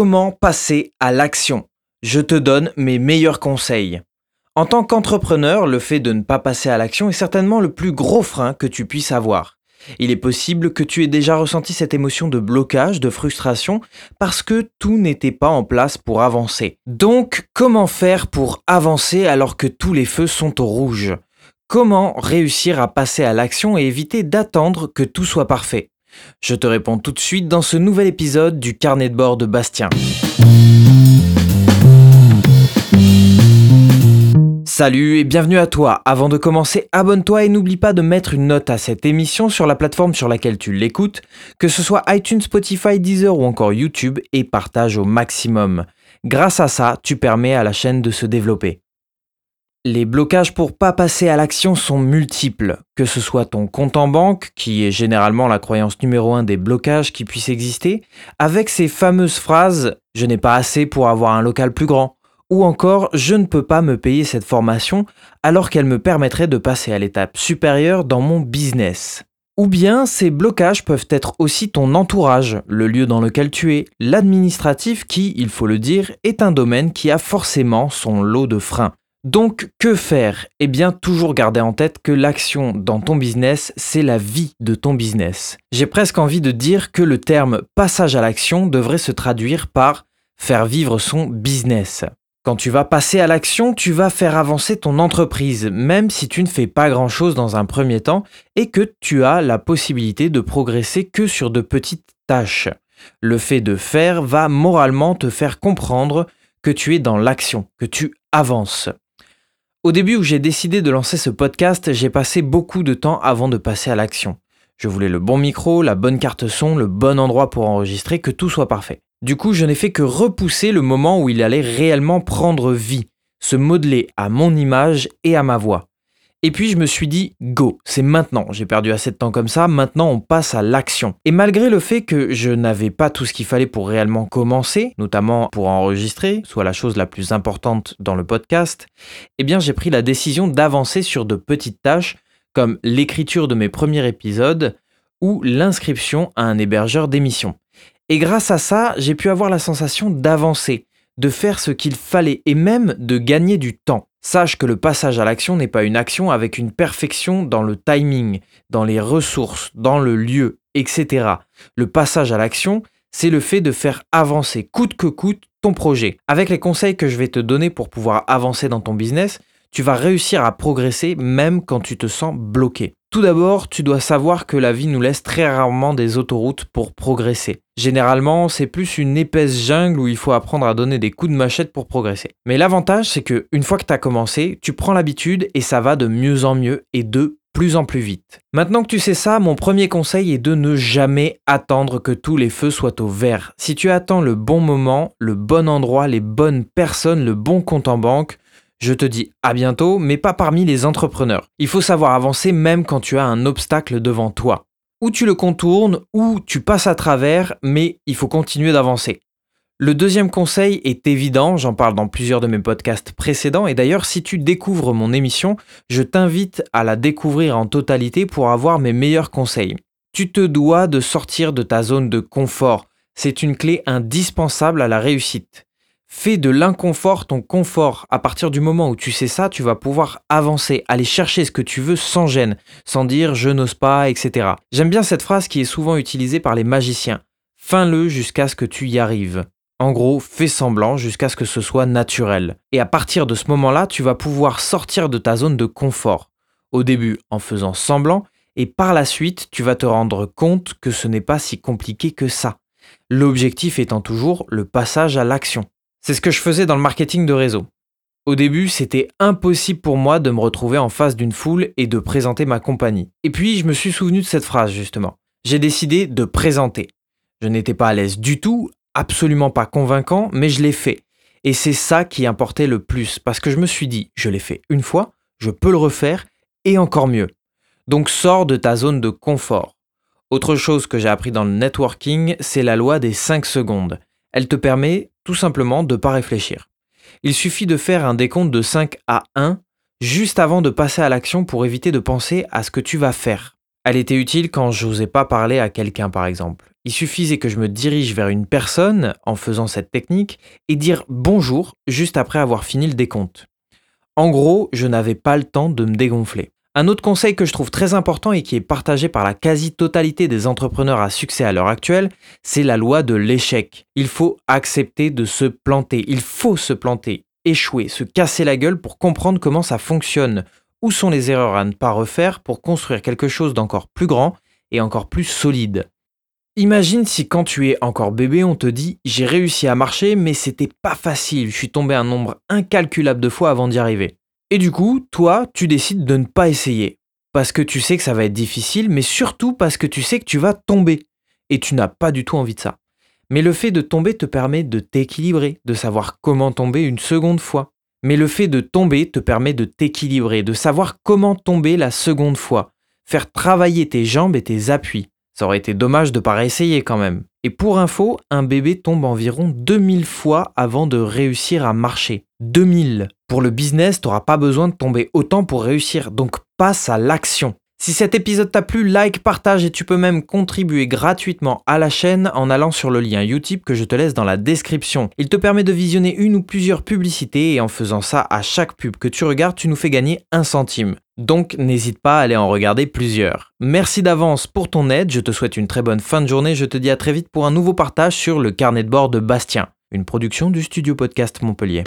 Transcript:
Comment passer à l'action Je te donne mes meilleurs conseils. En tant qu'entrepreneur, le fait de ne pas passer à l'action est certainement le plus gros frein que tu puisses avoir. Il est possible que tu aies déjà ressenti cette émotion de blocage, de frustration, parce que tout n'était pas en place pour avancer. Donc, comment faire pour avancer alors que tous les feux sont au rouge? Comment réussir à passer à l'action et éviter d'attendre que tout soit parfait? Je te réponds tout de suite dans ce nouvel épisode du carnet de bord de Bastien. Salut et bienvenue à toi. Avant de commencer, abonne-toi et n'oublie pas de mettre une note à cette émission sur la plateforme sur laquelle tu l'écoutes, que ce soit iTunes, Spotify, Deezer ou encore YouTube, et partage au maximum. Grâce à ça, tu permets à la chaîne de se développer. Les blocages pour pas passer à l'action sont multiples, que ce soit ton compte en banque, qui est généralement la croyance numéro un des blocages qui puissent exister, avec ces fameuses phrases je n'ai pas assez pour avoir un local plus grand, ou encore je ne peux pas me payer cette formation alors qu'elle me permettrait de passer à l'étape supérieure dans mon business. Ou bien ces blocages peuvent être aussi ton entourage, le lieu dans lequel tu es, l'administratif qui, il faut le dire, est un domaine qui a forcément son lot de freins. Donc, que faire? Eh bien, toujours garder en tête que l'action dans ton business, c'est la vie de ton business. J'ai presque envie de dire que le terme passage à l'action devrait se traduire par faire vivre son business. Quand tu vas passer à l'action, tu vas faire avancer ton entreprise, même si tu ne fais pas grand-chose dans un premier temps et que tu as la possibilité de progresser que sur de petites tâches. Le fait de faire va moralement te faire comprendre que tu es dans l'action, que tu avances. Au début où j'ai décidé de lancer ce podcast, j'ai passé beaucoup de temps avant de passer à l'action. Je voulais le bon micro, la bonne carte son, le bon endroit pour enregistrer, que tout soit parfait. Du coup, je n'ai fait que repousser le moment où il allait réellement prendre vie, se modeler à mon image et à ma voix. Et puis je me suis dit, go, c'est maintenant, j'ai perdu assez de temps comme ça, maintenant on passe à l'action. Et malgré le fait que je n'avais pas tout ce qu'il fallait pour réellement commencer, notamment pour enregistrer, soit la chose la plus importante dans le podcast, eh bien j'ai pris la décision d'avancer sur de petites tâches comme l'écriture de mes premiers épisodes ou l'inscription à un hébergeur d'émissions. Et grâce à ça, j'ai pu avoir la sensation d'avancer, de faire ce qu'il fallait et même de gagner du temps. Sache que le passage à l'action n'est pas une action avec une perfection dans le timing, dans les ressources, dans le lieu, etc. Le passage à l'action, c'est le fait de faire avancer coûte que coûte ton projet. Avec les conseils que je vais te donner pour pouvoir avancer dans ton business, tu vas réussir à progresser même quand tu te sens bloqué. Tout d'abord, tu dois savoir que la vie nous laisse très rarement des autoroutes pour progresser. Généralement, c'est plus une épaisse jungle où il faut apprendre à donner des coups de machette pour progresser. Mais l'avantage, c'est que une fois que tu as commencé, tu prends l'habitude et ça va de mieux en mieux et de plus en plus vite. Maintenant que tu sais ça, mon premier conseil est de ne jamais attendre que tous les feux soient au vert. Si tu attends le bon moment, le bon endroit, les bonnes personnes, le bon compte en banque, je te dis à bientôt, mais pas parmi les entrepreneurs. Il faut savoir avancer même quand tu as un obstacle devant toi. Ou tu le contournes, ou tu passes à travers, mais il faut continuer d'avancer. Le deuxième conseil est évident, j'en parle dans plusieurs de mes podcasts précédents, et d'ailleurs si tu découvres mon émission, je t'invite à la découvrir en totalité pour avoir mes meilleurs conseils. Tu te dois de sortir de ta zone de confort, c'est une clé indispensable à la réussite. Fais de l'inconfort ton confort. À partir du moment où tu sais ça, tu vas pouvoir avancer, aller chercher ce que tu veux sans gêne, sans dire je n'ose pas, etc. J'aime bien cette phrase qui est souvent utilisée par les magiciens. Fin-le jusqu'à ce que tu y arrives. En gros, fais semblant jusqu'à ce que ce soit naturel. Et à partir de ce moment-là, tu vas pouvoir sortir de ta zone de confort. Au début en faisant semblant, et par la suite, tu vas te rendre compte que ce n'est pas si compliqué que ça. L'objectif étant toujours le passage à l'action. C'est ce que je faisais dans le marketing de réseau. Au début, c'était impossible pour moi de me retrouver en face d'une foule et de présenter ma compagnie. Et puis, je me suis souvenu de cette phrase, justement. J'ai décidé de présenter. Je n'étais pas à l'aise du tout, absolument pas convaincant, mais je l'ai fait. Et c'est ça qui importait le plus, parce que je me suis dit, je l'ai fait une fois, je peux le refaire, et encore mieux. Donc sors de ta zone de confort. Autre chose que j'ai appris dans le networking, c'est la loi des 5 secondes. Elle te permet tout simplement de ne pas réfléchir. Il suffit de faire un décompte de 5 à 1 juste avant de passer à l'action pour éviter de penser à ce que tu vas faire. Elle était utile quand j'osais pas parler à quelqu'un par exemple. Il suffisait que je me dirige vers une personne en faisant cette technique et dire bonjour juste après avoir fini le décompte. En gros, je n'avais pas le temps de me dégonfler. Un autre conseil que je trouve très important et qui est partagé par la quasi-totalité des entrepreneurs à succès à l'heure actuelle, c'est la loi de l'échec. Il faut accepter de se planter, il faut se planter, échouer, se casser la gueule pour comprendre comment ça fonctionne, où sont les erreurs à ne pas refaire pour construire quelque chose d'encore plus grand et encore plus solide? Imagine si quand tu es encore bébé, on te dit j'ai réussi à marcher mais c'était pas facile, je suis tombé un nombre incalculable de fois avant d'y arriver. Et du coup, toi, tu décides de ne pas essayer. Parce que tu sais que ça va être difficile, mais surtout parce que tu sais que tu vas tomber. Et tu n'as pas du tout envie de ça. Mais le fait de tomber te permet de t'équilibrer, de savoir comment tomber une seconde fois. Mais le fait de tomber te permet de t'équilibrer, de savoir comment tomber la seconde fois. Faire travailler tes jambes et tes appuis. Ça aurait été dommage de ne pas réessayer quand même. Et pour info, un bébé tombe environ 2000 fois avant de réussir à marcher. 2000. Pour le business, tu n'auras pas besoin de tomber autant pour réussir, donc passe à l'action. Si cet épisode t'a plu, like, partage et tu peux même contribuer gratuitement à la chaîne en allant sur le lien Utip que je te laisse dans la description. Il te permet de visionner une ou plusieurs publicités et en faisant ça à chaque pub que tu regardes, tu nous fais gagner un centime. Donc n'hésite pas à aller en regarder plusieurs. Merci d'avance pour ton aide, je te souhaite une très bonne fin de journée, je te dis à très vite pour un nouveau partage sur le carnet de bord de Bastien, une production du studio podcast Montpellier.